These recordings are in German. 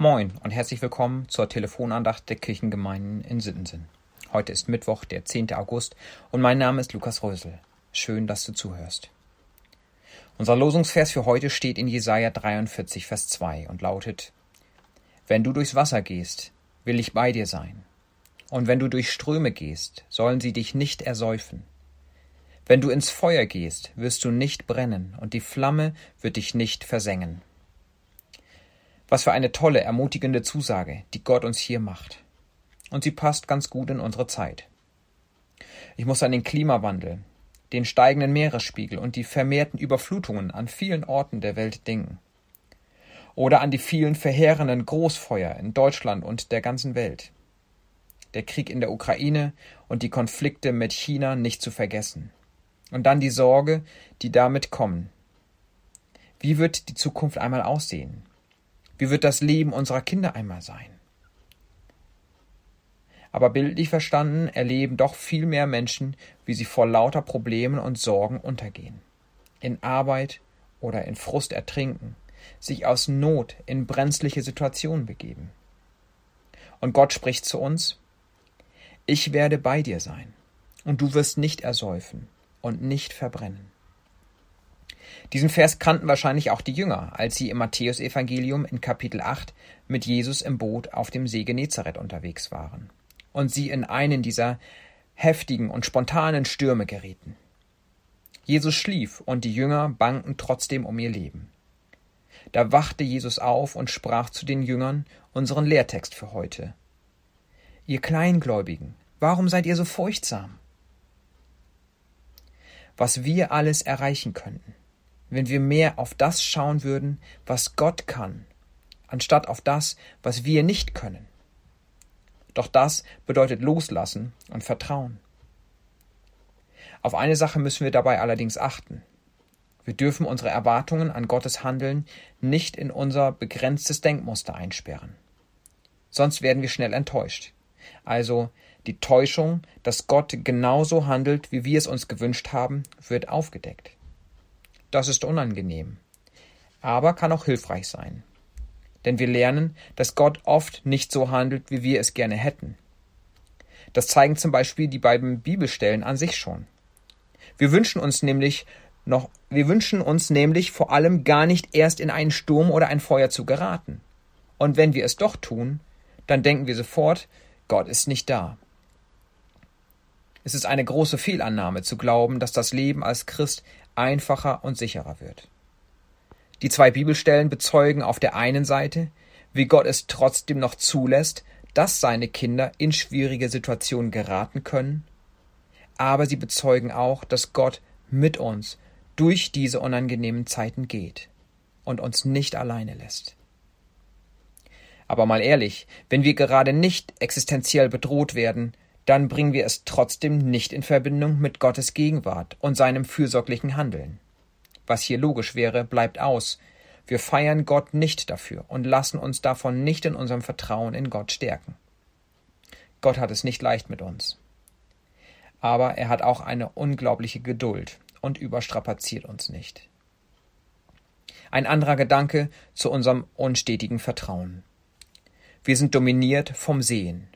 Moin und herzlich willkommen zur Telefonandacht der Kirchengemeinden in Sittensen. Heute ist Mittwoch, der 10. August und mein Name ist Lukas Rösel. Schön, dass du zuhörst. Unser Losungsvers für heute steht in Jesaja 43, Vers 2 und lautet: Wenn du durchs Wasser gehst, will ich bei dir sein. Und wenn du durch Ströme gehst, sollen sie dich nicht ersäufen. Wenn du ins Feuer gehst, wirst du nicht brennen, und die Flamme wird dich nicht versengen. Was für eine tolle, ermutigende Zusage, die Gott uns hier macht. Und sie passt ganz gut in unsere Zeit. Ich muss an den Klimawandel, den steigenden Meeresspiegel und die vermehrten Überflutungen an vielen Orten der Welt denken. Oder an die vielen verheerenden Großfeuer in Deutschland und der ganzen Welt. Der Krieg in der Ukraine und die Konflikte mit China nicht zu vergessen. Und dann die Sorge, die damit kommen. Wie wird die Zukunft einmal aussehen? Wie wird das Leben unserer Kinder einmal sein? Aber bildlich verstanden erleben doch viel mehr Menschen, wie sie vor lauter Problemen und Sorgen untergehen. In Arbeit oder in Frust ertrinken, sich aus Not in brenzliche Situationen begeben. Und Gott spricht zu uns, ich werde bei dir sein, und du wirst nicht ersäufen und nicht verbrennen. Diesen Vers kannten wahrscheinlich auch die Jünger, als sie im Matthäusevangelium in Kapitel 8 mit Jesus im Boot auf dem See Genezareth unterwegs waren und sie in einen dieser heftigen und spontanen Stürme gerieten. Jesus schlief und die Jünger bangten trotzdem um ihr Leben. Da wachte Jesus auf und sprach zu den Jüngern unseren Lehrtext für heute. Ihr Kleingläubigen, warum seid ihr so furchtsam? Was wir alles erreichen könnten, wenn wir mehr auf das schauen würden, was Gott kann, anstatt auf das, was wir nicht können. Doch das bedeutet Loslassen und Vertrauen. Auf eine Sache müssen wir dabei allerdings achten. Wir dürfen unsere Erwartungen an Gottes Handeln nicht in unser begrenztes Denkmuster einsperren. Sonst werden wir schnell enttäuscht. Also die Täuschung, dass Gott genauso handelt, wie wir es uns gewünscht haben, wird aufgedeckt. Das ist unangenehm, aber kann auch hilfreich sein. Denn wir lernen, dass Gott oft nicht so handelt, wie wir es gerne hätten. Das zeigen zum Beispiel die beiden Bibelstellen an sich schon. Wir wünschen uns nämlich noch, wir wünschen uns nämlich vor allem gar nicht erst in einen Sturm oder ein Feuer zu geraten. Und wenn wir es doch tun, dann denken wir sofort, Gott ist nicht da. Es ist eine große Fehlannahme zu glauben, dass das Leben als Christ einfacher und sicherer wird. Die zwei Bibelstellen bezeugen auf der einen Seite, wie Gott es trotzdem noch zulässt, dass seine Kinder in schwierige Situationen geraten können, aber sie bezeugen auch, dass Gott mit uns durch diese unangenehmen Zeiten geht und uns nicht alleine lässt. Aber mal ehrlich, wenn wir gerade nicht existenziell bedroht werden, dann bringen wir es trotzdem nicht in Verbindung mit Gottes Gegenwart und seinem fürsorglichen Handeln. Was hier logisch wäre, bleibt aus. Wir feiern Gott nicht dafür und lassen uns davon nicht in unserem Vertrauen in Gott stärken. Gott hat es nicht leicht mit uns. Aber er hat auch eine unglaubliche Geduld und überstrapaziert uns nicht. Ein anderer Gedanke zu unserem unstetigen Vertrauen. Wir sind dominiert vom Sehen.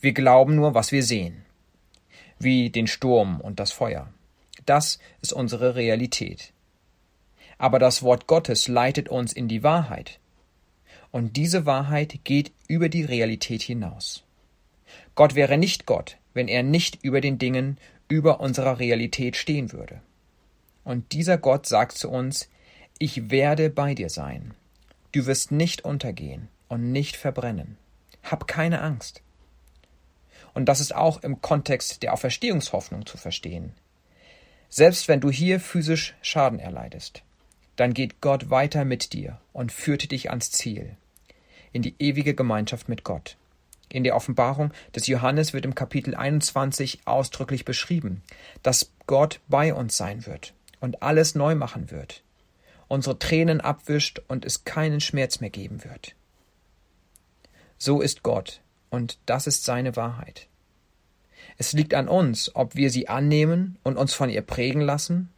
Wir glauben nur, was wir sehen, wie den Sturm und das Feuer. Das ist unsere Realität. Aber das Wort Gottes leitet uns in die Wahrheit. Und diese Wahrheit geht über die Realität hinaus. Gott wäre nicht Gott, wenn er nicht über den Dingen, über unserer Realität stehen würde. Und dieser Gott sagt zu uns, ich werde bei dir sein. Du wirst nicht untergehen und nicht verbrennen. Hab keine Angst. Und das ist auch im Kontext der Auferstehungshoffnung zu verstehen. Selbst wenn du hier physisch Schaden erleidest, dann geht Gott weiter mit dir und führt dich ans Ziel, in die ewige Gemeinschaft mit Gott. In der Offenbarung des Johannes wird im Kapitel 21 ausdrücklich beschrieben, dass Gott bei uns sein wird und alles neu machen wird, unsere Tränen abwischt und es keinen Schmerz mehr geben wird. So ist Gott, und das ist seine Wahrheit. Es liegt an uns, ob wir sie annehmen und uns von ihr prägen lassen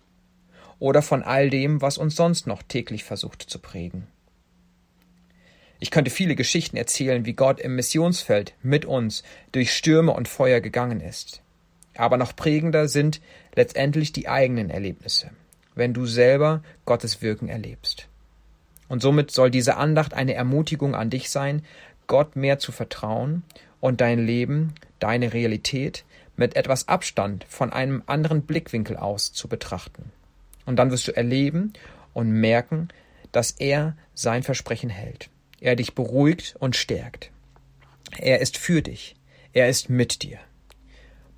oder von all dem, was uns sonst noch täglich versucht zu prägen. Ich könnte viele Geschichten erzählen, wie Gott im Missionsfeld mit uns durch Stürme und Feuer gegangen ist. Aber noch prägender sind letztendlich die eigenen Erlebnisse, wenn du selber Gottes Wirken erlebst. Und somit soll diese Andacht eine Ermutigung an dich sein, Gott mehr zu vertrauen und dein Leben, deine Realität mit etwas Abstand von einem anderen Blickwinkel aus zu betrachten. Und dann wirst du erleben und merken, dass er sein Versprechen hält. Er dich beruhigt und stärkt. Er ist für dich. Er ist mit dir.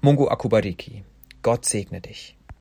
Mungo Akubariki. Gott segne dich.